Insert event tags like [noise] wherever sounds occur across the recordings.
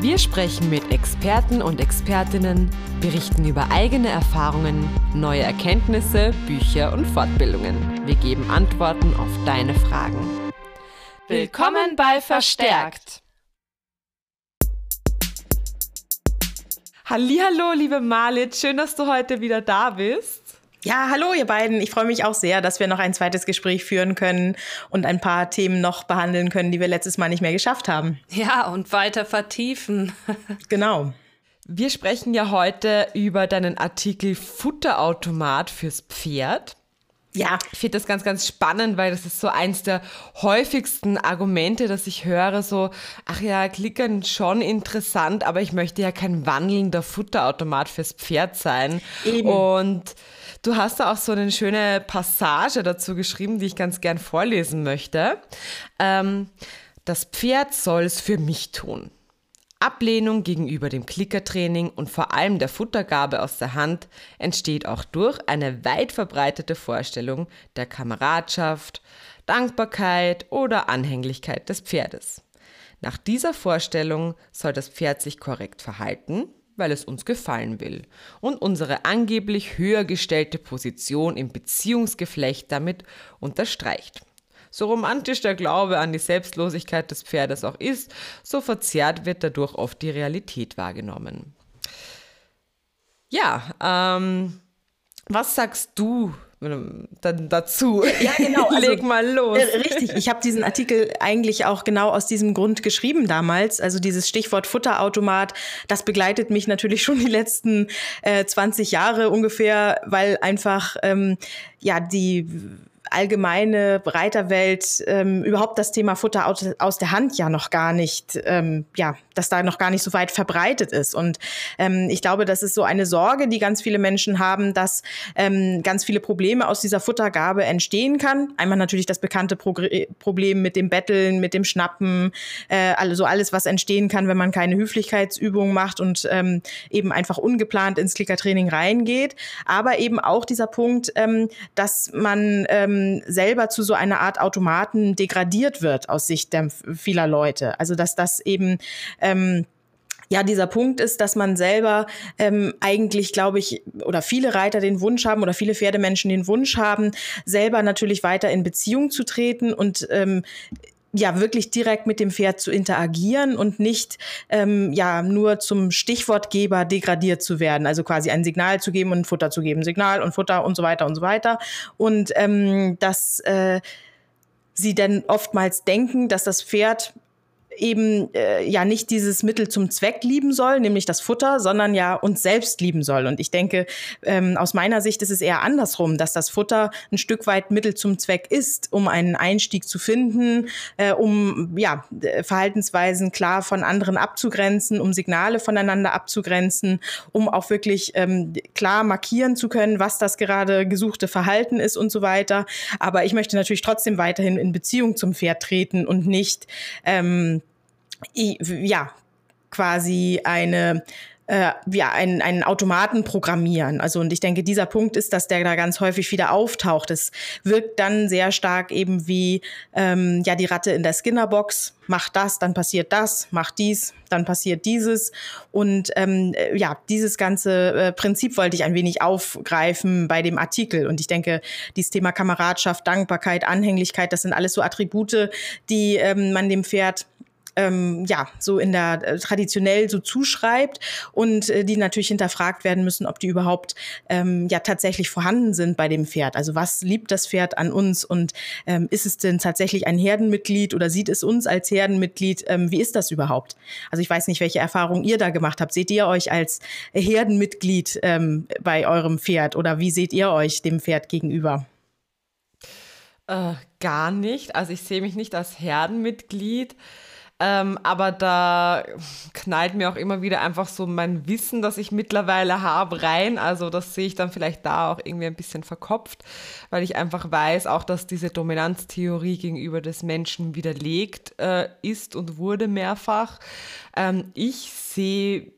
Wir sprechen mit Experten und Expertinnen, berichten über eigene Erfahrungen, neue Erkenntnisse, Bücher und Fortbildungen. Wir geben Antworten auf deine Fragen. Willkommen bei Verstärkt. Hallo, liebe Malit, schön, dass du heute wieder da bist. Ja, hallo ihr beiden. Ich freue mich auch sehr, dass wir noch ein zweites Gespräch führen können und ein paar Themen noch behandeln können, die wir letztes Mal nicht mehr geschafft haben. Ja, und weiter vertiefen. [laughs] genau. Wir sprechen ja heute über deinen Artikel Futterautomat fürs Pferd. Ja. Ich finde das ganz, ganz spannend, weil das ist so eins der häufigsten Argumente, dass ich höre, so, ach ja, Klickern schon interessant, aber ich möchte ja kein wandelnder Futterautomat fürs Pferd sein. Eben. Und Du hast da auch so eine schöne Passage dazu geschrieben, die ich ganz gern vorlesen möchte. Ähm, das Pferd soll es für mich tun. Ablehnung gegenüber dem Klickertraining und vor allem der Futtergabe aus der Hand entsteht auch durch eine weit verbreitete Vorstellung der Kameradschaft, Dankbarkeit oder Anhänglichkeit des Pferdes. Nach dieser Vorstellung soll das Pferd sich korrekt verhalten, weil es uns gefallen will und unsere angeblich höher gestellte Position im Beziehungsgeflecht damit unterstreicht. So romantisch der Glaube an die Selbstlosigkeit des Pferdes auch ist, so verzerrt wird dadurch oft die Realität wahrgenommen. Ja, ähm, was sagst du dann dazu. Ja, genau. [laughs] Also, Leg mal los. Äh, richtig. Ich habe diesen Artikel eigentlich auch genau aus diesem Grund geschrieben damals. Also dieses Stichwort Futterautomat, das begleitet mich natürlich schon die letzten äh, 20 Jahre ungefähr, weil einfach ähm, ja die allgemeine Reiterwelt ähm, überhaupt das Thema Futter aus, aus, der Hand ja noch gar nicht, ähm, ja, dass da noch gar nicht so weit verbreitet ist. Und ähm, ich glaube, das ist so eine Sorge, die ganz viele Menschen haben, dass ähm, ganz viele Probleme aus dieser Futtergabe entstehen kann. Einmal natürlich das bekannte Pro Problem mit dem Betteln, mit dem Schnappen, äh, also alles, was entstehen kann, wenn man keine Höflichkeitsübungen macht und ähm, eben einfach ungeplant ins Klickertraining reingeht. Aber eben auch dieser Punkt, ähm, dass man ähm, selber zu so einer Art Automaten degradiert wird aus Sicht der vieler Leute. Also dass das eben ähm, ja, dieser Punkt ist, dass man selber ähm, eigentlich, glaube ich, oder viele Reiter den Wunsch haben oder viele Pferdemenschen den Wunsch haben, selber natürlich weiter in Beziehung zu treten und ähm, ja wirklich direkt mit dem Pferd zu interagieren und nicht ähm, ja nur zum Stichwortgeber degradiert zu werden, also quasi ein Signal zu geben und Futter zu geben, Signal und Futter und so weiter und so weiter. Und ähm, dass äh, sie dann oftmals denken, dass das Pferd eben äh, ja nicht dieses Mittel zum Zweck lieben soll, nämlich das Futter, sondern ja uns selbst lieben soll. Und ich denke, ähm, aus meiner Sicht ist es eher andersrum, dass das Futter ein Stück weit Mittel zum Zweck ist, um einen Einstieg zu finden, äh, um ja Verhaltensweisen klar von anderen abzugrenzen, um Signale voneinander abzugrenzen, um auch wirklich ähm, klar markieren zu können, was das gerade gesuchte Verhalten ist und so weiter. Aber ich möchte natürlich trotzdem weiterhin in Beziehung zum Pferd treten und nicht ähm, ja, quasi eine äh, ja, einen, einen Automaten programmieren. Also und ich denke, dieser Punkt ist, dass der da ganz häufig wieder auftaucht. Es wirkt dann sehr stark eben wie ähm, ja die Ratte in der Skinnerbox. Macht das, dann passiert das, macht dies, dann passiert dieses. Und ähm, ja, dieses ganze äh, Prinzip wollte ich ein wenig aufgreifen bei dem Artikel. Und ich denke, dieses Thema Kameradschaft, Dankbarkeit, Anhänglichkeit, das sind alles so Attribute, die ähm, man dem Pferd ähm, ja, so in der äh, traditionell so zuschreibt und äh, die natürlich hinterfragt werden müssen, ob die überhaupt ähm, ja tatsächlich vorhanden sind bei dem Pferd. Also was liebt das Pferd an uns und ähm, ist es denn tatsächlich ein Herdenmitglied oder sieht es uns als Herdenmitglied? Ähm, wie ist das überhaupt? Also ich weiß nicht, welche Erfahrungen ihr da gemacht habt. Seht ihr euch als Herdenmitglied ähm, bei eurem Pferd oder wie seht ihr euch dem Pferd gegenüber? Äh, gar nicht. Also ich sehe mich nicht als Herdenmitglied. Ähm, aber da knallt mir auch immer wieder einfach so mein Wissen, das ich mittlerweile habe, rein. Also das sehe ich dann vielleicht da auch irgendwie ein bisschen verkopft, weil ich einfach weiß, auch dass diese Dominanztheorie gegenüber des Menschen widerlegt äh, ist und wurde mehrfach. Ähm, ich sehe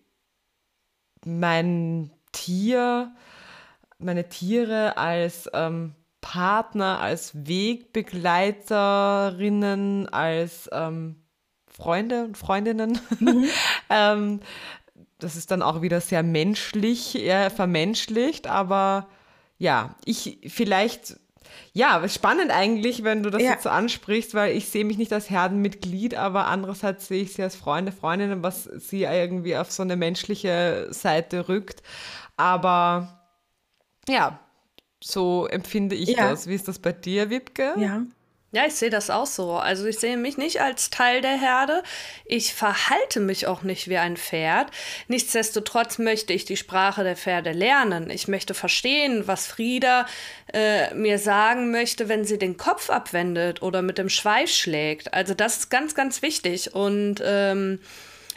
mein Tier, meine Tiere als ähm, Partner, als Wegbegleiterinnen, als ähm, Freunde und Freundinnen. Mhm. [laughs] ähm, das ist dann auch wieder sehr menschlich, eher vermenschlicht, aber ja, ich vielleicht, ja, spannend eigentlich, wenn du das ja. jetzt so ansprichst, weil ich sehe mich nicht als Herdenmitglied, aber andererseits sehe ich sie als Freunde, Freundinnen, was sie irgendwie auf so eine menschliche Seite rückt. Aber ja, so empfinde ich ja. das. Wie ist das bei dir, Wipke? Ja. Ja, ich sehe das auch so. Also ich sehe mich nicht als Teil der Herde. Ich verhalte mich auch nicht wie ein Pferd. Nichtsdestotrotz möchte ich die Sprache der Pferde lernen. Ich möchte verstehen, was Frieda äh, mir sagen möchte, wenn sie den Kopf abwendet oder mit dem Schweif schlägt. Also das ist ganz, ganz wichtig. Und ähm,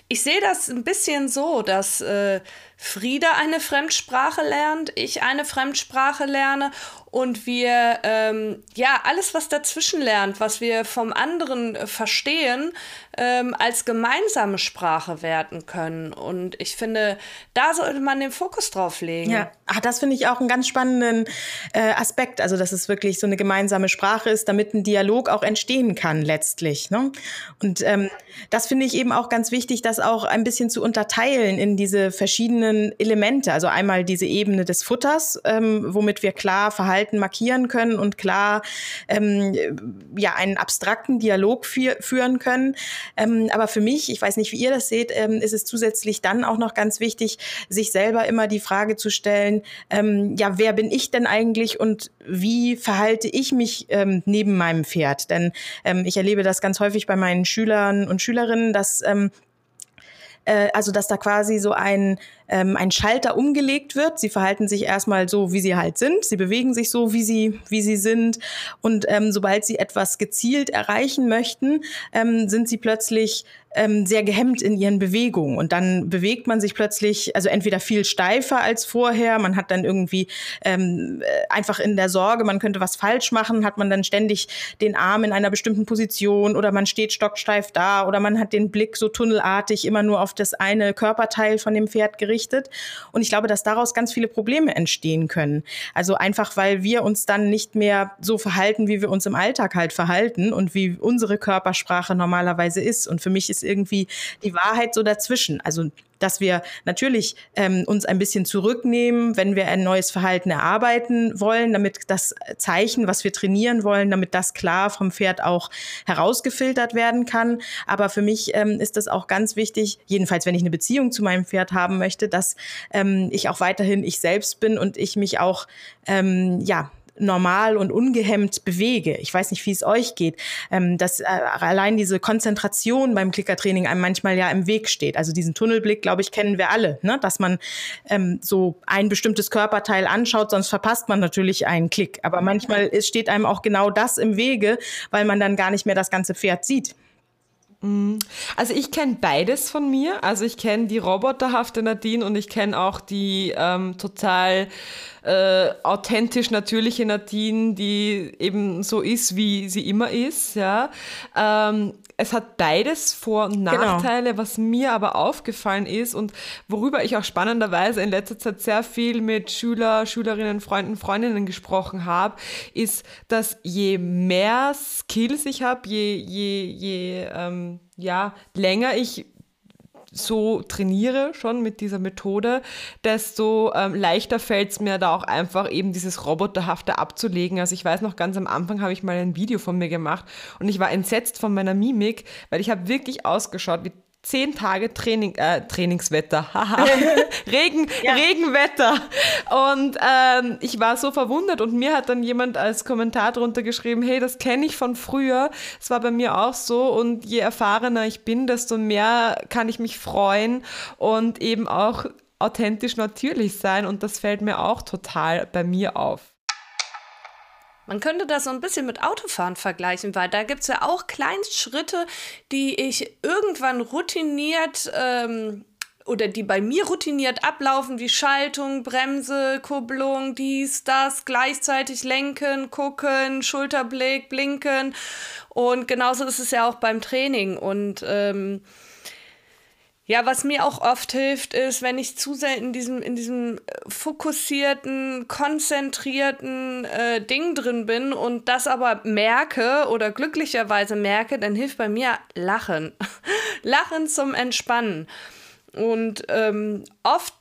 ich sehe das ein bisschen so, dass äh, Frieda eine Fremdsprache lernt, ich eine Fremdsprache lerne und wir ähm, ja alles, was dazwischen lernt, was wir vom anderen verstehen, ähm, als gemeinsame Sprache werten können. Und ich finde, da sollte man den Fokus drauf legen. Ja, Ach, das finde ich auch einen ganz spannenden äh, Aspekt. Also, dass es wirklich so eine gemeinsame Sprache ist, damit ein Dialog auch entstehen kann letztlich. Ne? Und ähm, das finde ich eben auch ganz wichtig, das auch ein bisschen zu unterteilen in diese verschiedenen Elemente. Also einmal diese Ebene des Futters, ähm, womit wir klar Verhalten markieren können und klar ähm, ja einen abstrakten Dialog für, führen können. Ähm, aber für mich, ich weiß nicht, wie ihr das seht, ähm, ist es zusätzlich dann auch noch ganz wichtig, sich selber immer die Frage zu stellen, ähm, ja, wer bin ich denn eigentlich und wie verhalte ich mich ähm, neben meinem Pferd? Denn ich erlebe das ganz häufig bei meinen Schülern und Schülerinnen, dass ähm, äh, also dass da quasi so ein, ähm, ein Schalter umgelegt wird. Sie verhalten sich erstmal so, wie sie halt sind. Sie bewegen sich so, wie sie, wie sie sind. Und ähm, sobald sie etwas gezielt erreichen möchten, ähm, sind sie plötzlich ähm, sehr gehemmt in ihren Bewegungen. Und dann bewegt man sich plötzlich, also entweder viel steifer als vorher, man hat dann irgendwie ähm, äh, einfach in der Sorge, man könnte was falsch machen, hat man dann ständig den Arm in einer bestimmten Position oder man steht stocksteif da oder man hat den Blick so tunnelartig immer nur auf das eine Körperteil von dem Pferd gerichtet. Und ich glaube, dass daraus ganz viele Probleme entstehen können. Also einfach, weil wir uns dann nicht mehr so verhalten, wie wir uns im Alltag halt verhalten und wie unsere Körpersprache normalerweise ist. Und für mich ist irgendwie die Wahrheit so dazwischen. Also dass wir natürlich ähm, uns ein bisschen zurücknehmen, wenn wir ein neues Verhalten erarbeiten wollen, damit das Zeichen, was wir trainieren wollen, damit das klar vom Pferd auch herausgefiltert werden kann. Aber für mich ähm, ist das auch ganz wichtig, jedenfalls wenn ich eine Beziehung zu meinem Pferd haben möchte, dass ähm, ich auch weiterhin ich selbst bin und ich mich auch ähm, ja normal und ungehemmt bewege. Ich weiß nicht, wie es euch geht, ähm, dass äh, allein diese Konzentration beim Klickertraining einem manchmal ja im Weg steht. Also diesen Tunnelblick, glaube ich, kennen wir alle, ne? dass man ähm, so ein bestimmtes Körperteil anschaut, sonst verpasst man natürlich einen Klick. Aber manchmal steht einem auch genau das im Wege, weil man dann gar nicht mehr das ganze Pferd sieht. Mhm. Also ich kenne beides von mir. Also ich kenne die roboterhafte Nadine und ich kenne auch die ähm, total äh, authentisch natürliche Nadine, die eben so ist, wie sie immer ist. Ja. Ähm, es hat beides Vor- und genau. Nachteile, genau. was mir aber aufgefallen ist und worüber ich auch spannenderweise in letzter Zeit sehr viel mit Schüler, Schülerinnen, Freunden, Freundinnen gesprochen habe, ist, dass je mehr Skills ich habe, je, je, je ähm, ja, länger ich so trainiere schon mit dieser Methode, desto ähm, leichter fällt es mir da auch einfach eben dieses Roboterhafte abzulegen. Also ich weiß noch, ganz am Anfang habe ich mal ein Video von mir gemacht und ich war entsetzt von meiner Mimik, weil ich habe wirklich ausgeschaut wie zehn Tage Training, äh, Trainingswetter, [laughs] [laughs] Regen, ja. Regenwetter. Und ähm, ich war so verwundert und mir hat dann jemand als Kommentar drunter geschrieben, hey, das kenne ich von früher. Es war bei mir auch so und je erfahrener ich bin, desto mehr kann ich mich freuen und eben auch authentisch natürlich sein und das fällt mir auch total bei mir auf. Man könnte das so ein bisschen mit Autofahren vergleichen, weil da gibt es ja auch Kleinstschritte, die ich irgendwann routiniert ähm, oder die bei mir routiniert ablaufen, wie Schaltung, Bremse, Kupplung, dies, das, gleichzeitig lenken, gucken, Schulterblick, blinken. Und genauso ist es ja auch beim Training. Und ähm, ja, was mir auch oft hilft, ist, wenn ich zu sehr in diesem, in diesem äh, fokussierten, konzentrierten äh, Ding drin bin und das aber merke oder glücklicherweise merke, dann hilft bei mir Lachen. [laughs] Lachen zum Entspannen. Und ähm, oft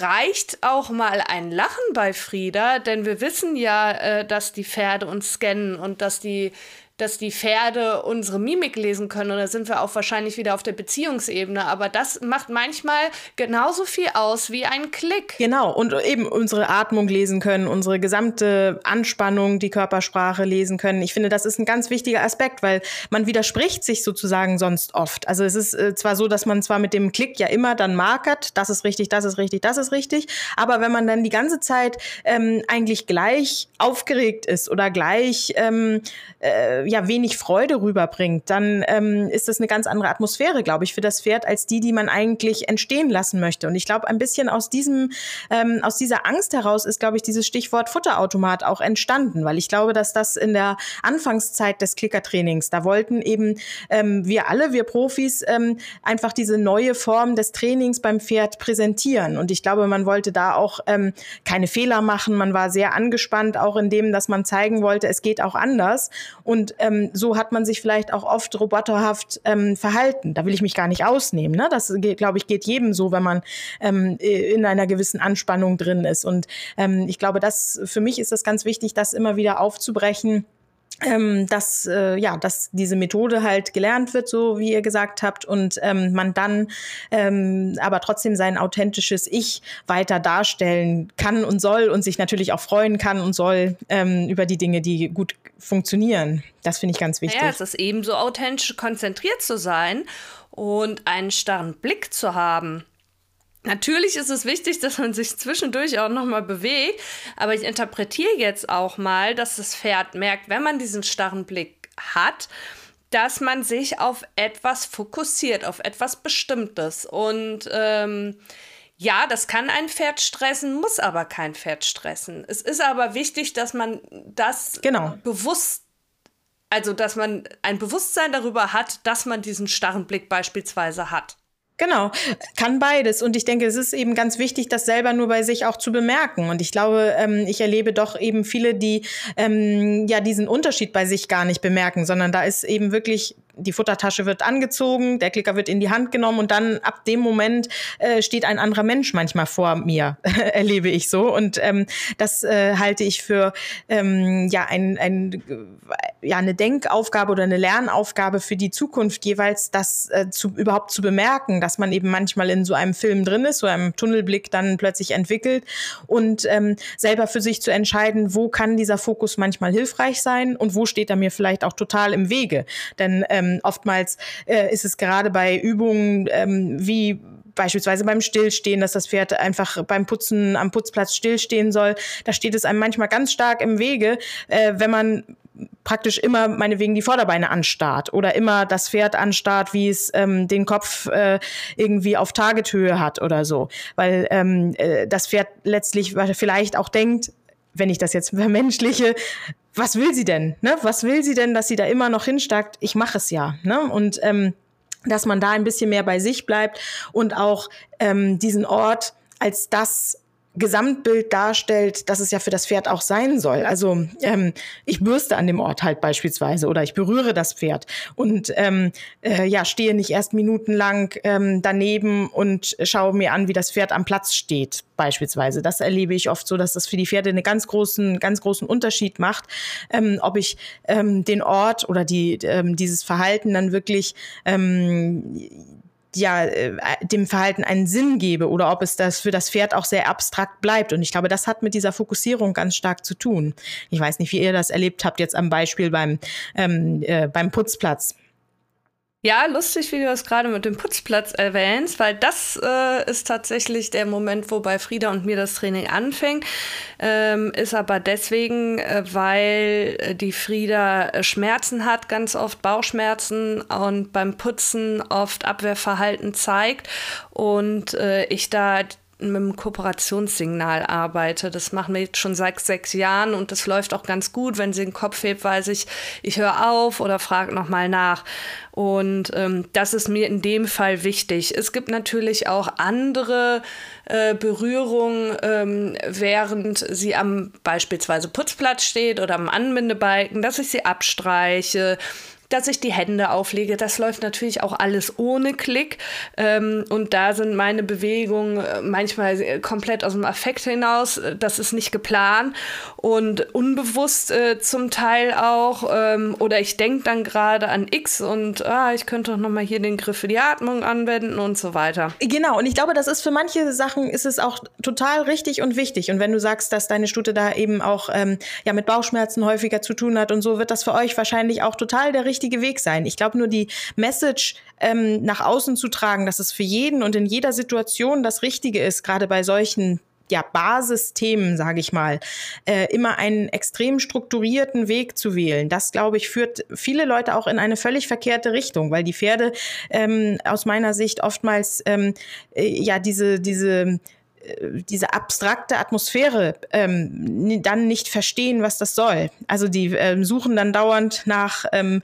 reicht auch mal ein Lachen bei Frieda, denn wir wissen ja, äh, dass die Pferde uns scannen und dass die dass die Pferde unsere Mimik lesen können. Und da sind wir auch wahrscheinlich wieder auf der Beziehungsebene. Aber das macht manchmal genauso viel aus wie ein Klick. Genau. Und eben unsere Atmung lesen können, unsere gesamte Anspannung, die Körpersprache lesen können. Ich finde, das ist ein ganz wichtiger Aspekt, weil man widerspricht sich sozusagen sonst oft. Also es ist äh, zwar so, dass man zwar mit dem Klick ja immer dann markert, das ist richtig, das ist richtig, das ist richtig. Aber wenn man dann die ganze Zeit ähm, eigentlich gleich aufgeregt ist oder gleich ähm, äh, ja wenig Freude rüberbringt, dann ähm, ist das eine ganz andere Atmosphäre, glaube ich, für das Pferd als die, die man eigentlich entstehen lassen möchte. Und ich glaube, ein bisschen aus diesem ähm, aus dieser Angst heraus ist, glaube ich, dieses Stichwort Futterautomat auch entstanden, weil ich glaube, dass das in der Anfangszeit des Klickertrainings, da wollten eben ähm, wir alle, wir Profis, ähm, einfach diese neue Form des Trainings beim Pferd präsentieren. Und ich glaube, man wollte da auch ähm, keine Fehler machen. Man war sehr angespannt, auch in dem, dass man zeigen wollte, es geht auch anders. Und ähm, so hat man sich vielleicht auch oft roboterhaft ähm, verhalten. Da will ich mich gar nicht ausnehmen. Ne? Das, glaube ich, geht jedem so, wenn man ähm, in einer gewissen Anspannung drin ist. Und ähm, ich glaube, das für mich ist das ganz wichtig, das immer wieder aufzubrechen ähm, dass äh, ja, dass diese Methode halt gelernt wird, so wie ihr gesagt habt, und ähm, man dann ähm, aber trotzdem sein authentisches Ich weiter darstellen kann und soll und sich natürlich auch freuen kann und soll ähm, über die Dinge, die gut funktionieren. Das finde ich ganz wichtig. Ja, es ist ebenso authentisch konzentriert zu sein und einen starren Blick zu haben. Natürlich ist es wichtig, dass man sich zwischendurch auch nochmal bewegt, aber ich interpretiere jetzt auch mal, dass das Pferd merkt, wenn man diesen starren Blick hat, dass man sich auf etwas fokussiert, auf etwas Bestimmtes. Und ähm, ja, das kann ein Pferd stressen, muss aber kein Pferd stressen. Es ist aber wichtig, dass man das genau. bewusst also dass man ein Bewusstsein darüber hat, dass man diesen starren Blick beispielsweise hat. Genau, kann beides. Und ich denke, es ist eben ganz wichtig, das selber nur bei sich auch zu bemerken. Und ich glaube, ähm, ich erlebe doch eben viele, die ähm, ja diesen Unterschied bei sich gar nicht bemerken, sondern da ist eben wirklich die Futtertasche wird angezogen, der Klicker wird in die Hand genommen und dann ab dem Moment äh, steht ein anderer Mensch manchmal vor mir, [laughs] erlebe ich so. Und ähm, das äh, halte ich für ähm, ja ein, ein, ja eine Denkaufgabe oder eine Lernaufgabe für die Zukunft jeweils, das äh, zu, überhaupt zu bemerken, dass man eben manchmal in so einem Film drin ist, so einem Tunnelblick dann plötzlich entwickelt und ähm, selber für sich zu entscheiden, wo kann dieser Fokus manchmal hilfreich sein und wo steht er mir vielleicht auch total im Wege. Denn ähm, ähm, oftmals äh, ist es gerade bei Übungen ähm, wie beispielsweise beim Stillstehen, dass das Pferd einfach beim Putzen am Putzplatz stillstehen soll. Da steht es einem manchmal ganz stark im Wege, äh, wenn man praktisch immer meinetwegen die Vorderbeine anstarrt oder immer das Pferd anstarrt, wie es ähm, den Kopf äh, irgendwie auf Targethöhe hat oder so. Weil ähm, äh, das Pferd letztlich vielleicht auch denkt, wenn ich das jetzt vermenschliche, was will sie denn? Ne? Was will sie denn, dass sie da immer noch hinstarkt? Ich mache es ja. Ne? Und ähm, dass man da ein bisschen mehr bei sich bleibt und auch ähm, diesen Ort als das Gesamtbild darstellt, dass es ja für das Pferd auch sein soll. Also ähm, ich bürste an dem Ort halt beispielsweise oder ich berühre das Pferd und ähm, äh, ja stehe nicht erst minutenlang ähm, daneben und schaue mir an, wie das Pferd am Platz steht beispielsweise. Das erlebe ich oft so, dass das für die Pferde einen ganz großen, ganz großen Unterschied macht, ähm, ob ich ähm, den Ort oder die ähm, dieses Verhalten dann wirklich ähm, ja äh, dem Verhalten einen Sinn gebe oder ob es das für das Pferd auch sehr abstrakt bleibt. Und ich glaube, das hat mit dieser Fokussierung ganz stark zu tun. Ich weiß nicht, wie ihr das erlebt habt jetzt am Beispiel beim ähm, äh, beim Putzplatz. Ja, lustig, wie du das gerade mit dem Putzplatz erwähnst, weil das äh, ist tatsächlich der Moment, wo bei Frieda und mir das Training anfängt. Ähm, ist aber deswegen, äh, weil äh, die Frieda äh, Schmerzen hat, ganz oft Bauchschmerzen und beim Putzen oft Abwehrverhalten zeigt und äh, ich da mit einem Kooperationssignal arbeite. Das machen wir jetzt schon seit sechs Jahren und das läuft auch ganz gut. Wenn sie den Kopf hebt, weiß ich, ich höre auf oder frage nochmal nach. Und ähm, das ist mir in dem Fall wichtig. Es gibt natürlich auch andere äh, Berührungen, ähm, während sie am beispielsweise Putzplatz steht oder am Anbindebalken, dass ich sie abstreiche dass ich die Hände auflege. Das läuft natürlich auch alles ohne Klick. Ähm, und da sind meine Bewegungen äh, manchmal komplett aus dem Affekt hinaus. Das ist nicht geplant und unbewusst äh, zum Teil auch. Ähm, oder ich denke dann gerade an X und ah, ich könnte doch nochmal hier den Griff für die Atmung anwenden und so weiter. Genau. Und ich glaube, das ist für manche Sachen ist es auch total richtig und wichtig. Und wenn du sagst, dass deine Stute da eben auch ähm, ja mit Bauchschmerzen häufiger zu tun hat und so, wird das für euch wahrscheinlich auch total der richtige richtige Weg sein. Ich glaube nur die Message ähm, nach außen zu tragen, dass es für jeden und in jeder Situation das Richtige ist, gerade bei solchen ja, Basisthemen, sage ich mal, äh, immer einen extrem strukturierten Weg zu wählen. Das, glaube ich, führt viele Leute auch in eine völlig verkehrte Richtung, weil die Pferde ähm, aus meiner Sicht oftmals ähm, äh, ja diese, diese diese abstrakte Atmosphäre ähm, dann nicht verstehen, was das soll. Also die ähm, suchen dann dauernd nach ähm,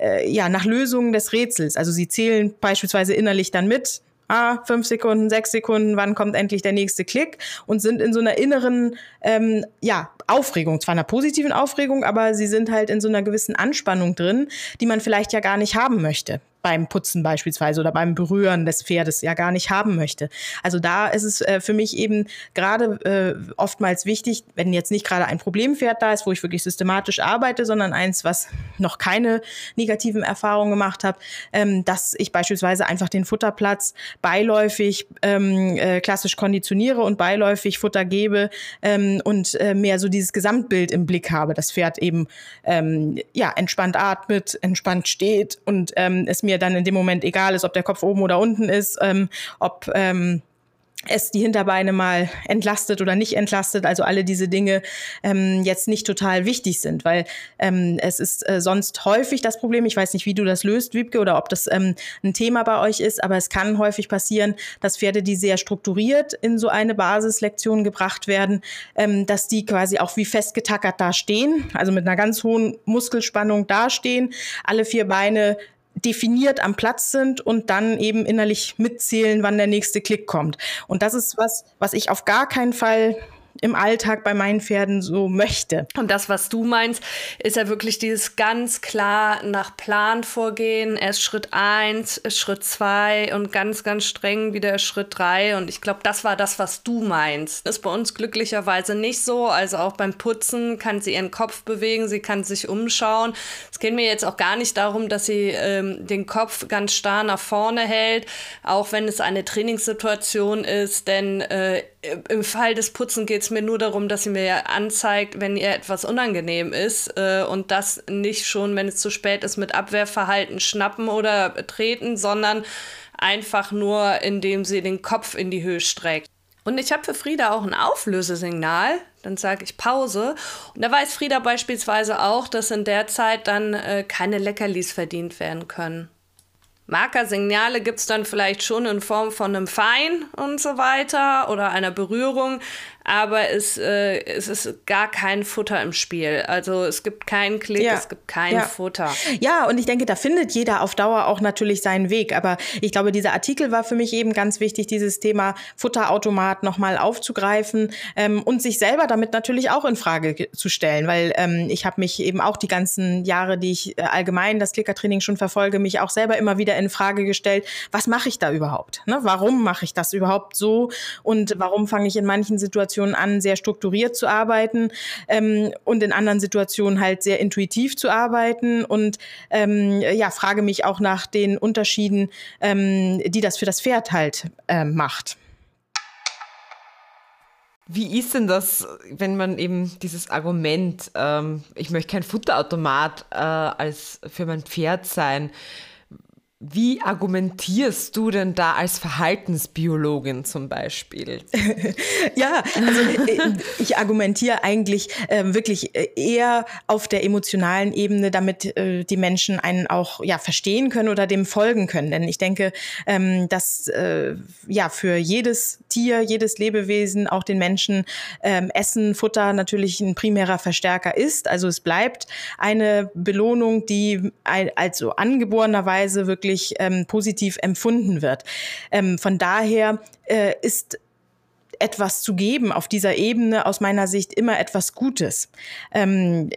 äh, ja nach Lösungen des Rätsels. Also sie zählen beispielsweise innerlich dann mit. Ah, fünf Sekunden, sechs Sekunden, wann kommt endlich der nächste Klick? Und sind in so einer inneren, ähm, ja, Aufregung, zwar einer positiven Aufregung, aber sie sind halt in so einer gewissen Anspannung drin, die man vielleicht ja gar nicht haben möchte beim Putzen beispielsweise oder beim Berühren des Pferdes ja gar nicht haben möchte. Also da ist es äh, für mich eben gerade äh, oftmals wichtig, wenn jetzt nicht gerade ein Problempferd da ist, wo ich wirklich systematisch arbeite, sondern eins, was noch keine negativen Erfahrungen gemacht hat, ähm, dass ich beispielsweise einfach den Futterplatz beiläufig ähm, äh, klassisch konditioniere und beiläufig Futter gebe ähm, und äh, mehr so dieses Gesamtbild im Blick habe. Das Pferd eben ähm, ja entspannt atmet, entspannt steht und ähm, es mir mir dann in dem Moment egal ist, ob der Kopf oben oder unten ist, ähm, ob ähm, es die Hinterbeine mal entlastet oder nicht entlastet, also alle diese Dinge ähm, jetzt nicht total wichtig sind, weil ähm, es ist äh, sonst häufig das Problem, ich weiß nicht, wie du das löst, Wiebke, oder ob das ähm, ein Thema bei euch ist, aber es kann häufig passieren, dass Pferde, die sehr strukturiert in so eine Basislektion gebracht werden, ähm, dass die quasi auch wie festgetackert da stehen, also mit einer ganz hohen Muskelspannung dastehen, alle vier Beine definiert am Platz sind und dann eben innerlich mitzählen, wann der nächste Klick kommt. Und das ist was, was ich auf gar keinen Fall im Alltag bei meinen Pferden so möchte. Und das, was du meinst, ist ja wirklich dieses ganz klar nach Plan vorgehen. Erst Schritt eins, Schritt zwei und ganz, ganz streng wieder Schritt drei. Und ich glaube, das war das, was du meinst. Ist bei uns glücklicherweise nicht so. Also auch beim Putzen kann sie ihren Kopf bewegen, sie kann sich umschauen. Es geht mir jetzt auch gar nicht darum, dass sie ähm, den Kopf ganz starr nach vorne hält, auch wenn es eine Trainingssituation ist. Denn äh, im Fall des Putzen geht es mir nur darum, dass sie mir anzeigt, wenn ihr etwas unangenehm ist äh, und das nicht schon, wenn es zu spät ist, mit Abwehrverhalten schnappen oder treten, sondern einfach nur, indem sie den Kopf in die Höhe streckt. Und ich habe für Frieda auch ein Auflösesignal. Dann sage ich Pause. Und da weiß Frieda beispielsweise auch, dass in der Zeit dann äh, keine Leckerlis verdient werden können. Markersignale gibt es dann vielleicht schon in Form von einem Fein und so weiter oder einer Berührung, aber es, äh, es ist gar kein Futter im Spiel. Also es gibt keinen Klick, ja. es gibt kein ja. Futter. Ja, und ich denke, da findet jeder auf Dauer auch natürlich seinen Weg. Aber ich glaube, dieser Artikel war für mich eben ganz wichtig, dieses Thema Futterautomat nochmal aufzugreifen ähm, und sich selber damit natürlich auch in Frage zu stellen, weil ähm, ich habe mich eben auch die ganzen Jahre, die ich äh, allgemein das Klickertraining schon verfolge, mich auch selber immer wieder in Frage gestellt, was mache ich da überhaupt? Ne? Warum mache ich das überhaupt so? Und warum fange ich in manchen Situationen Situationen an, sehr strukturiert zu arbeiten ähm, und in anderen Situationen halt sehr intuitiv zu arbeiten und ähm, ja, frage mich auch nach den Unterschieden, ähm, die das für das Pferd halt äh, macht. Wie ist denn das, wenn man eben dieses Argument, ähm, ich möchte kein Futterautomat äh, als für mein Pferd sein, wie argumentierst du denn da als Verhaltensbiologin zum Beispiel? [laughs] ja, also äh, ich argumentiere eigentlich äh, wirklich eher auf der emotionalen Ebene, damit äh, die Menschen einen auch ja verstehen können oder dem folgen können. Denn ich denke, ähm, dass äh, ja für jedes Tier, jedes Lebewesen, auch den Menschen ähm, Essen, Futter natürlich ein primärer Verstärker ist. Also es bleibt eine Belohnung, die also angeborenerweise wirklich wirklich ähm, positiv empfunden wird. Ähm, von daher äh, ist etwas zu geben auf dieser Ebene aus meiner Sicht immer etwas Gutes. Ähm,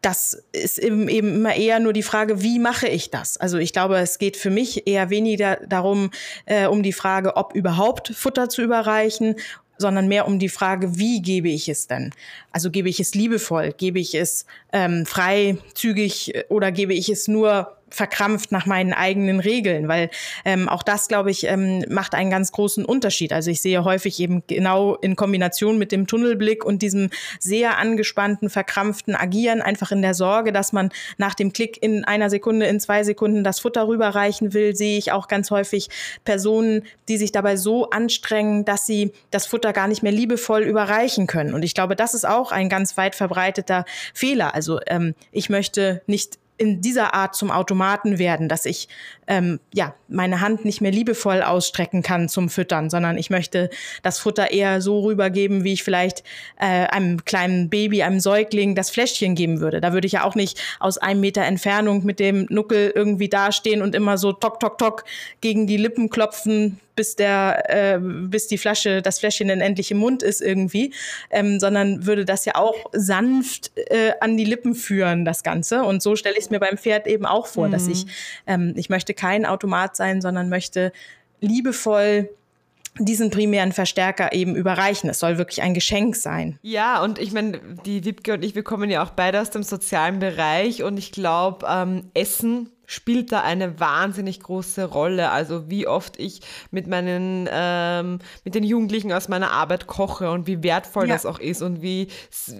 das ist eben, eben immer eher nur die Frage, wie mache ich das? Also ich glaube, es geht für mich eher weniger darum, äh, um die Frage, ob überhaupt Futter zu überreichen sondern mehr um die Frage, wie gebe ich es denn? Also gebe ich es liebevoll, gebe ich es ähm, freizügig oder gebe ich es nur verkrampft nach meinen eigenen Regeln, weil ähm, auch das, glaube ich, ähm, macht einen ganz großen Unterschied. Also ich sehe häufig eben genau in Kombination mit dem Tunnelblick und diesem sehr angespannten, verkrampften Agieren, einfach in der Sorge, dass man nach dem Klick in einer Sekunde, in zwei Sekunden das Futter rüberreichen will, sehe ich auch ganz häufig Personen, die sich dabei so anstrengen, dass sie das Futter gar nicht mehr liebevoll überreichen können. Und ich glaube, das ist auch ein ganz weit verbreiteter Fehler. Also ähm, ich möchte nicht in dieser Art zum Automaten werden, dass ich ähm, ja meine Hand nicht mehr liebevoll ausstrecken kann zum Füttern, sondern ich möchte das Futter eher so rübergeben, wie ich vielleicht äh, einem kleinen Baby, einem Säugling das Fläschchen geben würde. Da würde ich ja auch nicht aus einem Meter Entfernung mit dem Nuckel irgendwie dastehen und immer so tok tok tok gegen die Lippen klopfen, bis der, äh, bis die Flasche, das Fläschchen dann endlich im Mund ist irgendwie, ähm, sondern würde das ja auch sanft äh, an die Lippen führen, das Ganze. Und so stelle ich es mir beim Pferd eben auch vor, mhm. dass ich, ähm, ich möchte kein Automat sein, sondern möchte liebevoll diesen primären Verstärker eben überreichen. Es soll wirklich ein Geschenk sein. Ja, und ich meine, die Wipke und ich, wir kommen ja auch beide aus dem sozialen Bereich und ich glaube, ähm, Essen spielt da eine wahnsinnig große Rolle. Also wie oft ich mit meinen, ähm, mit den Jugendlichen aus meiner Arbeit koche und wie wertvoll ja. das auch ist und wie,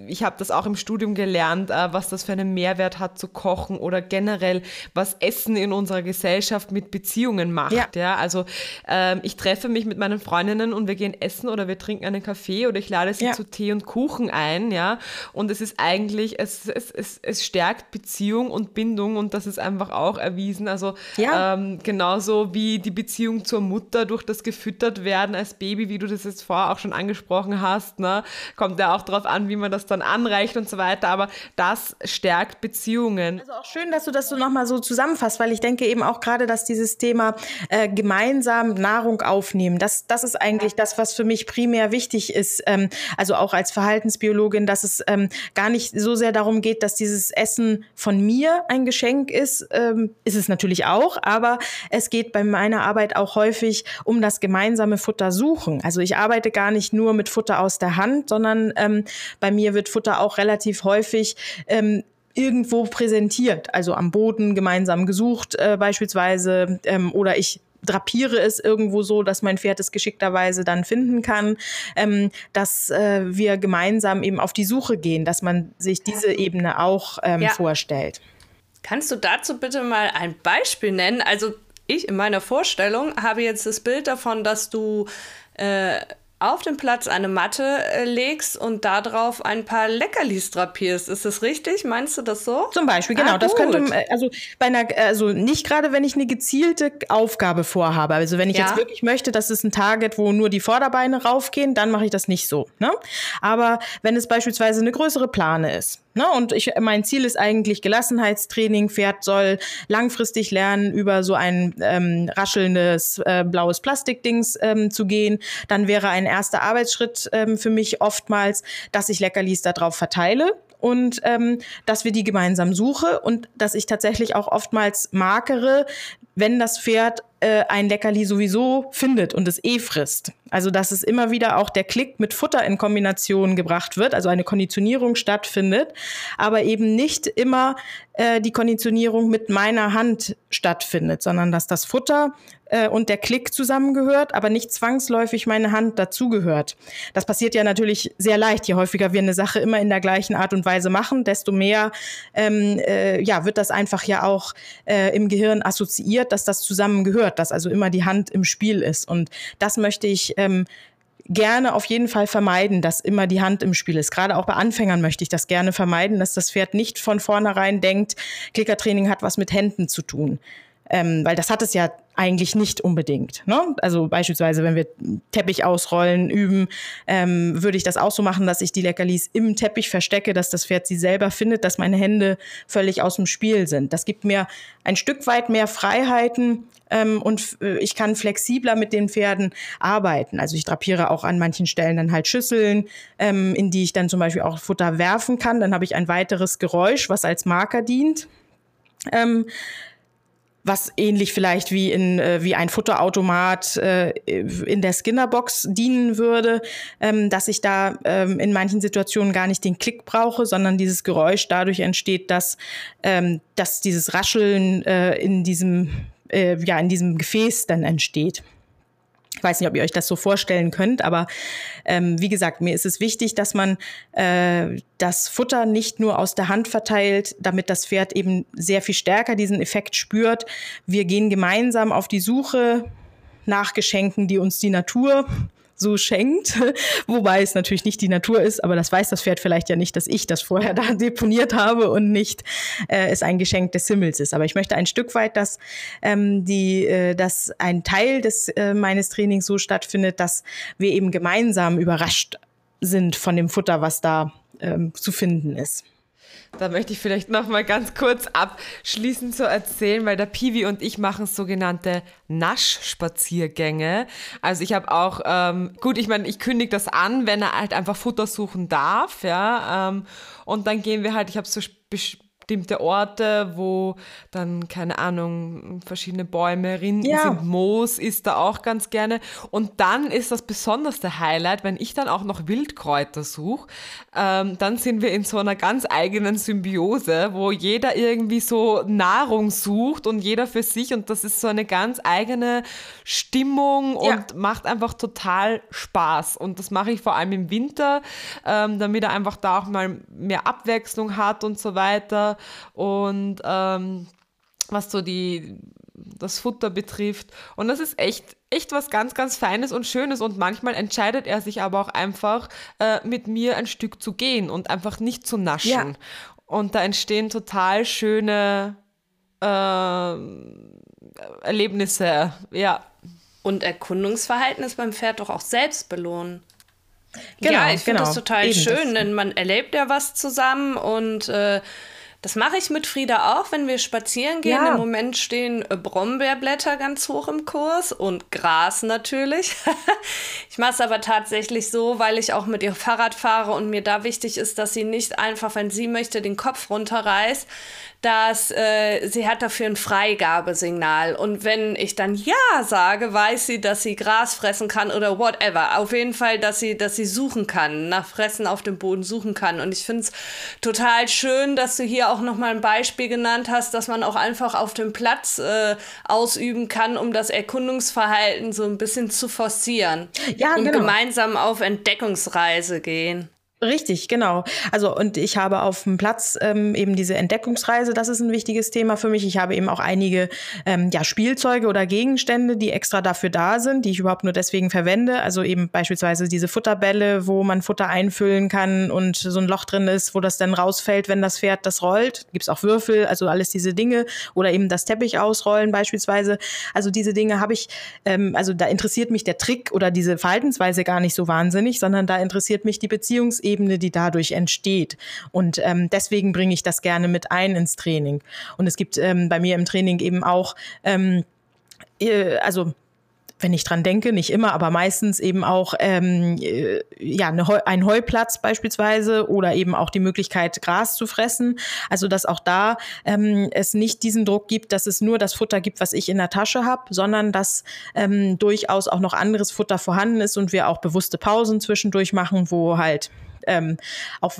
ich habe das auch im Studium gelernt, äh, was das für einen Mehrwert hat zu kochen oder generell, was Essen in unserer Gesellschaft mit Beziehungen macht. Ja, ja? also ähm, ich treffe mich mit meinen Freundinnen und wir gehen essen oder wir trinken einen Kaffee oder ich lade sie ja. zu Tee und Kuchen ein, ja. Und es ist eigentlich, es, es, es, es stärkt Beziehung und Bindung und das ist einfach auch erwiesen. Also ja. ähm, genauso wie die Beziehung zur Mutter durch das gefüttert werden als Baby, wie du das jetzt vorher auch schon angesprochen hast, ne? kommt ja auch darauf an, wie man das dann anreicht und so weiter. Aber das stärkt Beziehungen. Also auch schön, dass du das so nochmal so zusammenfasst, weil ich denke eben auch gerade, dass dieses Thema äh, gemeinsam Nahrung aufnehmen, das, das ist eigentlich das, was für mich primär wichtig ist. Ähm, also auch als Verhaltensbiologin, dass es ähm, gar nicht so sehr darum geht, dass dieses Essen von mir ein Geschenk ist, ähm, ist es natürlich auch, aber es geht bei meiner Arbeit auch häufig um das gemeinsame Futter suchen. Also ich arbeite gar nicht nur mit Futter aus der Hand, sondern ähm, bei mir wird Futter auch relativ häufig ähm, irgendwo präsentiert, also am Boden gemeinsam gesucht äh, beispielsweise ähm, oder ich drapiere es irgendwo so, dass mein Pferd es geschickterweise dann finden kann, ähm, dass äh, wir gemeinsam eben auf die Suche gehen, dass man sich diese Ebene auch ähm, ja. vorstellt. Kannst du dazu bitte mal ein Beispiel nennen? Also ich in meiner Vorstellung habe jetzt das Bild davon, dass du äh, auf dem Platz eine Matte äh, legst und darauf ein paar Leckerlis drapierst. Ist das richtig? Meinst du das so? Zum Beispiel, genau. Ah, das könnte, äh, also bei einer, also nicht gerade, wenn ich eine gezielte Aufgabe vorhabe. Also wenn ich ja. jetzt wirklich möchte, dass es ein Target, wo nur die Vorderbeine raufgehen, dann mache ich das nicht so. Ne? Aber wenn es beispielsweise eine größere Plane ist, Ne? Und ich, mein Ziel ist eigentlich Gelassenheitstraining. Pferd soll langfristig lernen, über so ein ähm, raschelndes äh, blaues Plastikdings ähm, zu gehen. Dann wäre ein erster Arbeitsschritt ähm, für mich oftmals, dass ich Leckerlis darauf verteile und ähm, dass wir die gemeinsam suche und dass ich tatsächlich auch oftmals markere, wenn das Pferd äh, ein Leckerli sowieso findet und es eh frisst. Also dass es immer wieder auch der Klick mit Futter in Kombination gebracht wird, also eine Konditionierung stattfindet, aber eben nicht immer äh, die Konditionierung mit meiner Hand stattfindet, sondern dass das Futter äh, und der Klick zusammengehört, aber nicht zwangsläufig meine Hand dazugehört. Das passiert ja natürlich sehr leicht. Je häufiger wir eine Sache immer in der gleichen Art und Weise machen, desto mehr ähm, äh, ja, wird das einfach ja auch äh, im Gehirn assoziiert, dass das zusammengehört, dass also immer die Hand im Spiel ist. Und das möchte ich ähm, gerne auf jeden Fall vermeiden, dass immer die Hand im Spiel ist. Gerade auch bei Anfängern möchte ich das gerne vermeiden, dass das Pferd nicht von vornherein denkt, Klickertraining hat was mit Händen zu tun. Ähm, weil das hat es ja eigentlich nicht unbedingt. Ne? Also beispielsweise, wenn wir Teppich ausrollen, üben, ähm, würde ich das auch so machen, dass ich die Leckerlis im Teppich verstecke, dass das Pferd sie selber findet, dass meine Hände völlig aus dem Spiel sind. Das gibt mir ein Stück weit mehr Freiheiten ähm, und äh, ich kann flexibler mit den Pferden arbeiten. Also ich drapiere auch an manchen Stellen dann halt Schüsseln, ähm, in die ich dann zum Beispiel auch Futter werfen kann. Dann habe ich ein weiteres Geräusch, was als Marker dient. Ähm, was ähnlich vielleicht wie in äh, wie ein Futterautomat äh, in der Skinnerbox dienen würde, ähm, dass ich da ähm, in manchen Situationen gar nicht den Klick brauche, sondern dieses Geräusch dadurch entsteht, dass ähm, dass dieses Rascheln äh, in diesem äh, ja in diesem Gefäß dann entsteht. Ich weiß nicht, ob ihr euch das so vorstellen könnt, aber ähm, wie gesagt, mir ist es wichtig, dass man äh, das Futter nicht nur aus der Hand verteilt, damit das Pferd eben sehr viel stärker diesen Effekt spürt. Wir gehen gemeinsam auf die Suche nach Geschenken, die uns die Natur so schenkt. [laughs] Wobei es natürlich nicht die Natur ist, aber das weiß das Pferd vielleicht ja nicht, dass ich das vorher [laughs] da deponiert habe und nicht äh, es ein Geschenk des Himmels ist. Aber ich möchte ein Stück weit, dass ähm, die, äh, dass ein Teil des äh, meines Trainings so stattfindet, dass wir eben gemeinsam überrascht sind von dem Futter, was da ähm, zu finden ist. Da möchte ich vielleicht noch mal ganz kurz abschließend zu erzählen, weil der Piwi und ich machen sogenannte Naschspaziergänge. Also ich habe auch, ähm, gut, ich meine, ich kündige das an, wenn er halt einfach Futter suchen darf, ja. Ähm, und dann gehen wir halt, ich habe so bestimmte Orte, wo dann, keine Ahnung, verschiedene Bäume, Rinden ja. sind, Moos ist da auch ganz gerne. Und dann ist das besonderste Highlight, wenn ich dann auch noch Wildkräuter suche, ähm, dann sind wir in so einer ganz eigenen Symbiose, wo jeder irgendwie so Nahrung sucht und jeder für sich und das ist so eine ganz eigene Stimmung und ja. macht einfach total Spaß. Und das mache ich vor allem im Winter, ähm, damit er einfach da auch mal mehr Abwechslung hat und so weiter und ähm, was so die das Futter betrifft. Und das ist echt, echt was ganz, ganz Feines und Schönes. Und manchmal entscheidet er sich aber auch einfach, äh, mit mir ein Stück zu gehen und einfach nicht zu naschen. Ja. Und da entstehen total schöne äh, Erlebnisse, ja. Und Erkundungsverhalten ist beim Pferd doch auch selbst belohnen. Genau, ja, ich finde genau. das total Eben schön, das. denn man erlebt ja was zusammen und äh, das mache ich mit Frieda auch, wenn wir spazieren gehen. Ja. Im Moment stehen äh, Brombeerblätter ganz hoch im Kurs und Gras natürlich. [laughs] ich mache es aber tatsächlich so, weil ich auch mit ihr Fahrrad fahre und mir da wichtig ist, dass sie nicht einfach, wenn sie möchte, den Kopf runterreißt, dass äh, sie hat dafür ein Freigabesignal. Und wenn ich dann Ja sage, weiß sie, dass sie Gras fressen kann oder whatever. Auf jeden Fall, dass sie, dass sie suchen kann, nach Fressen auf dem Boden suchen kann. Und ich finde es total schön, dass du hier auch nochmal ein Beispiel genannt hast, dass man auch einfach auf dem Platz äh, ausüben kann, um das Erkundungsverhalten so ein bisschen zu forcieren. Ja, und genau. gemeinsam auf Entdeckungsreise gehen. Richtig, genau. Also und ich habe auf dem Platz ähm, eben diese Entdeckungsreise, das ist ein wichtiges Thema für mich. Ich habe eben auch einige ähm, ja, Spielzeuge oder Gegenstände, die extra dafür da sind, die ich überhaupt nur deswegen verwende. Also eben beispielsweise diese Futterbälle, wo man Futter einfüllen kann und so ein Loch drin ist, wo das dann rausfällt, wenn das Pferd das rollt. Gibt's auch Würfel, also alles diese Dinge. Oder eben das Teppich ausrollen beispielsweise. Also diese Dinge habe ich, ähm, also da interessiert mich der Trick oder diese Verhaltensweise gar nicht so wahnsinnig, sondern da interessiert mich die Beziehungsebene Ebene, die dadurch entsteht. Und ähm, deswegen bringe ich das gerne mit ein ins Training. Und es gibt ähm, bei mir im Training eben auch, ähm, äh, also wenn ich dran denke, nicht immer, aber meistens eben auch ähm, äh, ja, eine Heu ein Heuplatz beispielsweise oder eben auch die Möglichkeit, Gras zu fressen. Also dass auch da ähm, es nicht diesen Druck gibt, dass es nur das Futter gibt, was ich in der Tasche habe, sondern dass ähm, durchaus auch noch anderes Futter vorhanden ist und wir auch bewusste Pausen zwischendurch machen, wo halt ähm, auch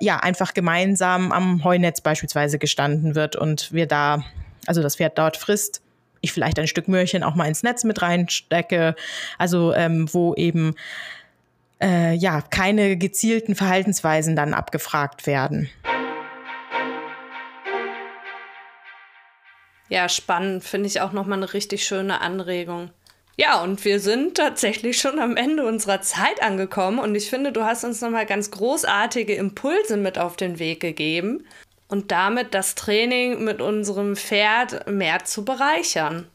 ja einfach gemeinsam am Heunetz beispielsweise gestanden wird und wir da, also das Pferd dort frisst, ich vielleicht ein Stück Möhrchen auch mal ins Netz mit reinstecke, also ähm, wo eben äh, ja keine gezielten Verhaltensweisen dann abgefragt werden. Ja, spannend, finde ich auch nochmal eine richtig schöne Anregung. Ja, und wir sind tatsächlich schon am Ende unserer Zeit angekommen und ich finde, du hast uns nochmal ganz großartige Impulse mit auf den Weg gegeben und damit das Training mit unserem Pferd mehr zu bereichern.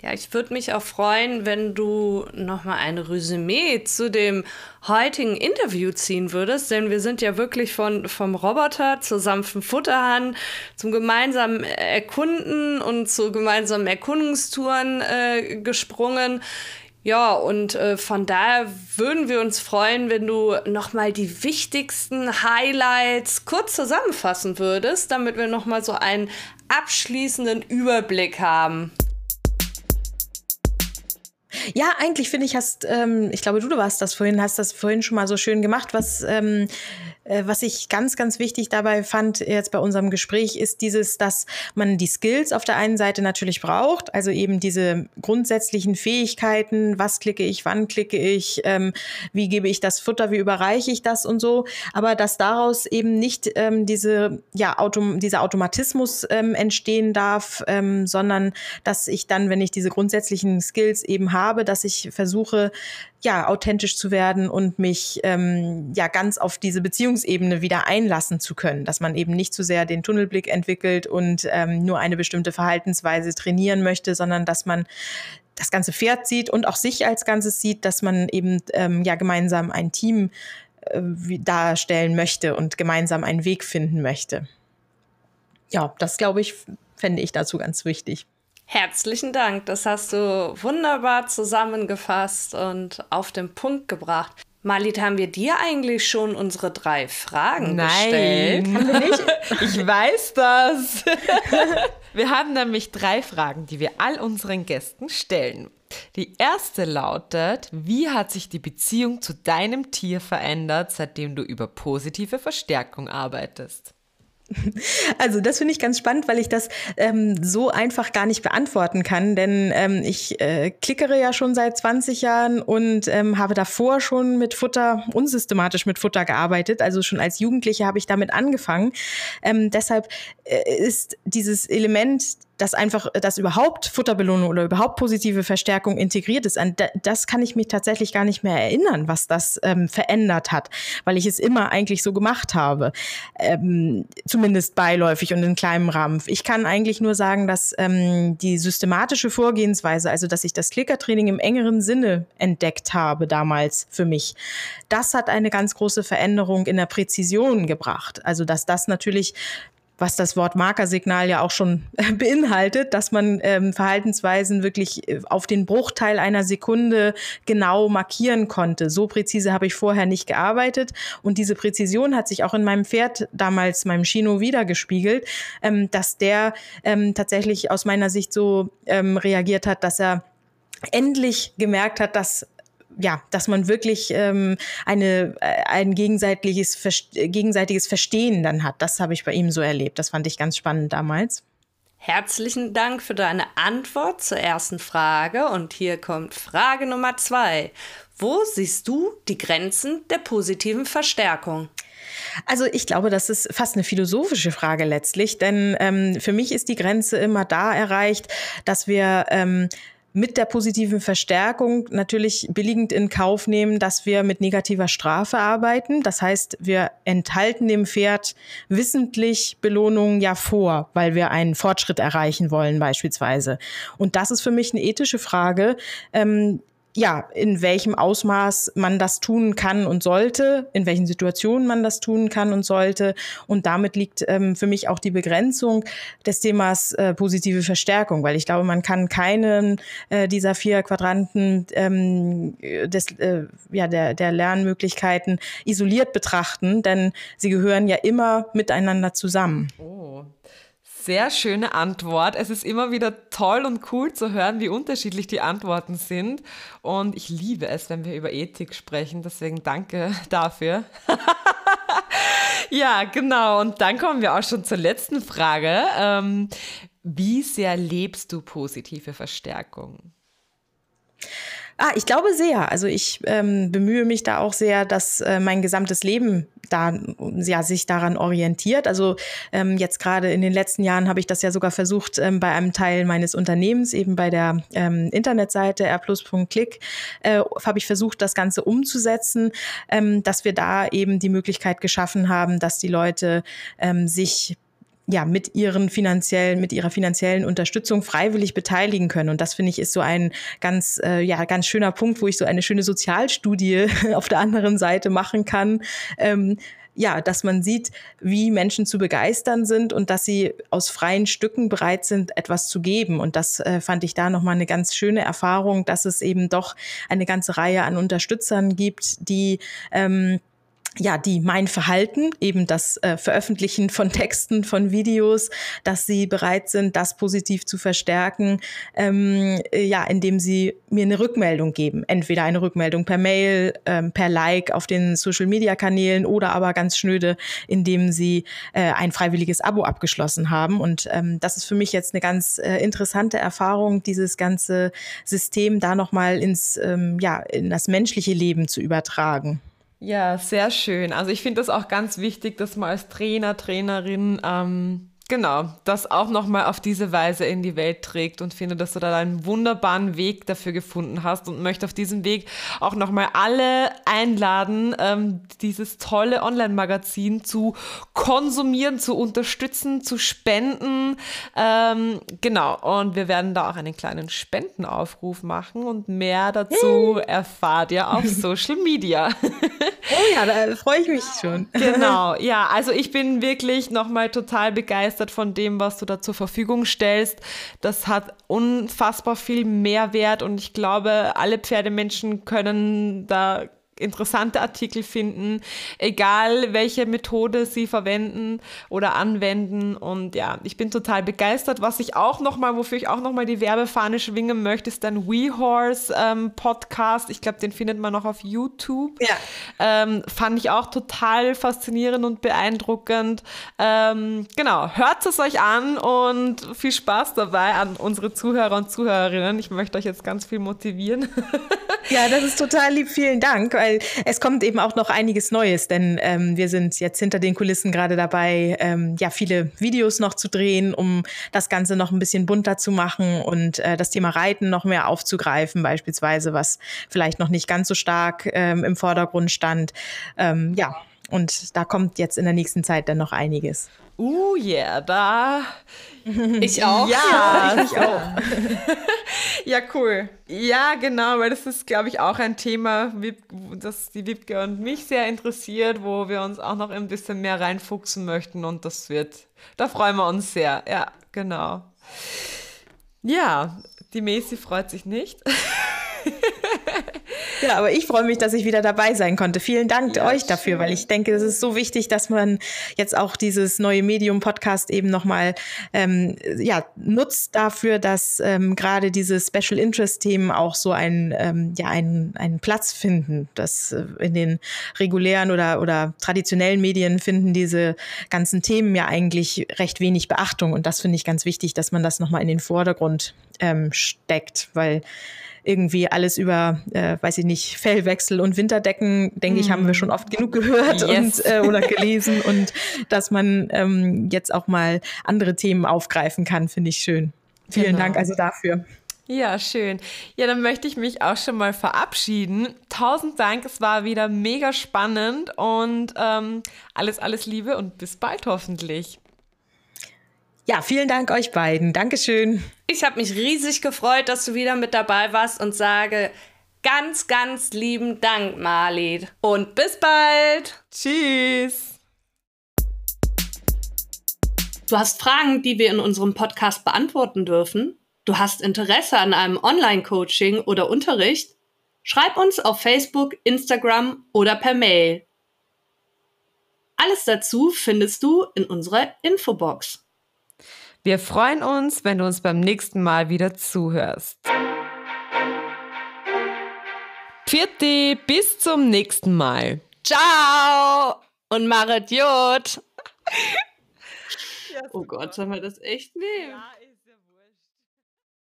Ja, ich würde mich auch freuen, wenn du nochmal ein Resümee zu dem heutigen Interview ziehen würdest, denn wir sind ja wirklich von, vom Roboter zur sanften Futterhand, zum gemeinsamen Erkunden und zu gemeinsamen Erkundungstouren äh, gesprungen. Ja, und äh, von daher würden wir uns freuen, wenn du nochmal die wichtigsten Highlights kurz zusammenfassen würdest, damit wir nochmal so einen abschließenden Überblick haben. Ja, eigentlich finde ich, hast, ähm, ich glaube, du, warst das vorhin, hast das vorhin schon mal so schön gemacht, was ähm, äh, was ich ganz, ganz wichtig dabei fand jetzt bei unserem Gespräch, ist dieses, dass man die Skills auf der einen Seite natürlich braucht, also eben diese grundsätzlichen Fähigkeiten, was klicke ich, wann klicke ich, ähm, wie gebe ich das Futter, wie überreiche ich das und so, aber dass daraus eben nicht ähm, diese, ja, Autom dieser Automatismus ähm, entstehen darf, ähm, sondern dass ich dann, wenn ich diese grundsätzlichen Skills eben habe, dass ich versuche, ja, authentisch zu werden und mich ähm, ja ganz auf diese Beziehungsebene wieder einlassen zu können, dass man eben nicht zu sehr den Tunnelblick entwickelt und ähm, nur eine bestimmte Verhaltensweise trainieren möchte, sondern dass man das ganze Pferd sieht und auch sich als Ganzes sieht, dass man eben ähm, ja gemeinsam ein Team äh, darstellen möchte und gemeinsam einen Weg finden möchte. Ja, das glaube ich, fände ich dazu ganz wichtig. Herzlichen Dank, das hast du wunderbar zusammengefasst und auf den Punkt gebracht. Malit, haben wir dir eigentlich schon unsere drei Fragen Nein. gestellt? Haben wir nicht? [laughs] ich weiß das. [laughs] wir haben nämlich drei Fragen, die wir all unseren Gästen stellen. Die erste lautet, wie hat sich die Beziehung zu deinem Tier verändert, seitdem du über positive Verstärkung arbeitest? [laughs] Also das finde ich ganz spannend, weil ich das ähm, so einfach gar nicht beantworten kann, denn ähm, ich äh, klickere ja schon seit 20 Jahren und ähm, habe davor schon mit Futter, unsystematisch mit Futter gearbeitet. Also schon als Jugendliche habe ich damit angefangen. Ähm, deshalb äh, ist dieses Element dass einfach, dass überhaupt Futterbelohnung oder überhaupt positive Verstärkung integriert ist, an das kann ich mich tatsächlich gar nicht mehr erinnern, was das ähm, verändert hat, weil ich es immer eigentlich so gemacht habe, ähm, zumindest beiläufig und in kleinem Rahmen. Ich kann eigentlich nur sagen, dass ähm, die systematische Vorgehensweise, also dass ich das Klickertraining im engeren Sinne entdeckt habe damals für mich, das hat eine ganz große Veränderung in der Präzision gebracht. Also dass das natürlich was das Wort Markersignal ja auch schon [laughs] beinhaltet, dass man ähm, Verhaltensweisen wirklich äh, auf den Bruchteil einer Sekunde genau markieren konnte. So präzise habe ich vorher nicht gearbeitet und diese Präzision hat sich auch in meinem Pferd damals, meinem Chino, wiedergespiegelt, ähm, dass der ähm, tatsächlich aus meiner Sicht so ähm, reagiert hat, dass er endlich gemerkt hat, dass ja, dass man wirklich ähm, eine, äh, ein gegenseitiges, gegenseitiges Verstehen dann hat. Das habe ich bei ihm so erlebt. Das fand ich ganz spannend damals. Herzlichen Dank für deine Antwort zur ersten Frage. Und hier kommt Frage Nummer zwei. Wo siehst du die Grenzen der positiven Verstärkung? Also ich glaube, das ist fast eine philosophische Frage letztlich, denn ähm, für mich ist die Grenze immer da erreicht, dass wir ähm, mit der positiven Verstärkung natürlich billigend in Kauf nehmen, dass wir mit negativer Strafe arbeiten. Das heißt, wir enthalten dem Pferd wissentlich Belohnungen ja vor, weil wir einen Fortschritt erreichen wollen beispielsweise. Und das ist für mich eine ethische Frage. Ähm, ja, in welchem Ausmaß man das tun kann und sollte, in welchen Situationen man das tun kann und sollte. Und damit liegt ähm, für mich auch die Begrenzung des Themas äh, positive Verstärkung, weil ich glaube, man kann keinen äh, dieser vier Quadranten ähm, des, äh, ja, der, der Lernmöglichkeiten isoliert betrachten, denn sie gehören ja immer miteinander zusammen. Oh sehr schöne Antwort. Es ist immer wieder toll und cool zu hören, wie unterschiedlich die Antworten sind. Und ich liebe es, wenn wir über Ethik sprechen. Deswegen danke dafür. [laughs] ja, genau. Und dann kommen wir auch schon zur letzten Frage. Ähm, wie sehr lebst du positive Verstärkung? Ah, ich glaube sehr. Also ich ähm, bemühe mich da auch sehr, dass äh, mein gesamtes Leben da ja sich daran orientiert. Also ähm, jetzt gerade in den letzten Jahren habe ich das ja sogar versucht ähm, bei einem Teil meines Unternehmens, eben bei der ähm, Internetseite rplus.click, äh, habe ich versucht, das Ganze umzusetzen, ähm, dass wir da eben die Möglichkeit geschaffen haben, dass die Leute ähm, sich ja, mit ihren finanziellen, mit ihrer finanziellen Unterstützung freiwillig beteiligen können. Und das finde ich ist so ein ganz, äh, ja, ganz schöner Punkt, wo ich so eine schöne Sozialstudie [laughs] auf der anderen Seite machen kann. Ähm, ja, dass man sieht, wie Menschen zu begeistern sind und dass sie aus freien Stücken bereit sind, etwas zu geben. Und das äh, fand ich da nochmal eine ganz schöne Erfahrung, dass es eben doch eine ganze Reihe an Unterstützern gibt, die ähm, ja, die mein Verhalten, eben das äh, Veröffentlichen von [laughs] Texten, von Videos, dass sie bereit sind, das positiv zu verstärken, ähm, äh, ja, indem sie mir eine Rückmeldung geben. Entweder eine Rückmeldung per Mail, ähm, per Like auf den Social-Media-Kanälen oder aber ganz schnöde, indem sie äh, ein freiwilliges Abo abgeschlossen haben. Und ähm, das ist für mich jetzt eine ganz äh, interessante Erfahrung, dieses ganze System da nochmal ins, ähm, ja, in das menschliche Leben zu übertragen. Ja, sehr schön. Also ich finde das auch ganz wichtig, dass man als Trainer, Trainerin ähm, Genau, das auch nochmal auf diese Weise in die Welt trägt und finde, dass du da einen wunderbaren Weg dafür gefunden hast und möchte auf diesem Weg auch nochmal alle einladen, ähm, dieses tolle Online-Magazin zu konsumieren, zu unterstützen, zu spenden. Ähm, genau, und wir werden da auch einen kleinen Spendenaufruf machen und mehr dazu erfahrt ihr auf [laughs] Social Media. oh ja, da freue ich mich schon. Genau, [laughs] ja, also ich bin wirklich nochmal total begeistert begeistert von dem, was du da zur Verfügung stellst. Das hat unfassbar viel Mehrwert und ich glaube, alle Pferdemenschen können da interessante Artikel finden, egal welche Methode sie verwenden oder anwenden. Und ja, ich bin total begeistert. Was ich auch nochmal, wofür ich auch nochmal die Werbefahne schwingen möchte, ist ein WeHorse ähm, Podcast. Ich glaube, den findet man noch auf YouTube. Ja. Ähm, fand ich auch total faszinierend und beeindruckend. Ähm, genau, hört es euch an und viel Spaß dabei an unsere Zuhörer und Zuhörerinnen. Ich möchte euch jetzt ganz viel motivieren. [laughs] ja, das ist total lieb. Vielen Dank weil es kommt eben auch noch einiges Neues, denn ähm, wir sind jetzt hinter den Kulissen gerade dabei, ähm, ja, viele Videos noch zu drehen, um das Ganze noch ein bisschen bunter zu machen und äh, das Thema Reiten noch mehr aufzugreifen, beispielsweise, was vielleicht noch nicht ganz so stark ähm, im Vordergrund stand. Ähm, ja, und da kommt jetzt in der nächsten Zeit dann noch einiges. Uh, yeah, da. [laughs] Ich auch. Ja, ja ich [laughs] auch. ja, cool. Ja, genau, weil das ist, glaube ich, auch ein Thema, das die Wipke und mich sehr interessiert, wo wir uns auch noch ein bisschen mehr reinfuchsen möchten und das wird, da freuen wir uns sehr. Ja, genau. Ja, die Macy freut sich nicht. [laughs] [laughs] Ja, aber ich freue mich, dass ich wieder dabei sein konnte. Vielen Dank ja, euch dafür, schön. weil ich denke, es ist so wichtig, dass man jetzt auch dieses neue Medium-Podcast eben nochmal ähm, ja, nutzt dafür, dass ähm, gerade diese Special Interest-Themen auch so einen, ähm, ja, einen, einen Platz finden. Dass äh, in den regulären oder, oder traditionellen Medien finden diese ganzen Themen ja eigentlich recht wenig Beachtung. Und das finde ich ganz wichtig, dass man das nochmal in den Vordergrund ähm, steckt, weil irgendwie alles über, äh, weiß ich nicht, Fellwechsel und Winterdecken, denke ich, haben wir schon oft genug gehört yes. und, äh, oder [laughs] gelesen. und dass man ähm, jetzt auch mal andere Themen aufgreifen kann, finde ich schön. Vielen genau. Dank also dafür. Ja, schön. Ja, dann möchte ich mich auch schon mal verabschieden. Tausend Dank, es war wieder mega spannend und ähm, alles, alles Liebe und bis bald hoffentlich. Ja, vielen Dank euch beiden. Dankeschön. Ich habe mich riesig gefreut, dass du wieder mit dabei warst und sage Ganz, ganz lieben Dank, Marlied. Und bis bald. Tschüss. Du hast Fragen, die wir in unserem Podcast beantworten dürfen? Du hast Interesse an einem Online-Coaching oder Unterricht? Schreib uns auf Facebook, Instagram oder per Mail. Alles dazu findest du in unserer Infobox. Wir freuen uns, wenn du uns beim nächsten Mal wieder zuhörst. Pfiat bis zum nächsten Mal. Ciao und Maret Jod. [laughs] oh Gott, sollen wir das echt nehmen? Ja,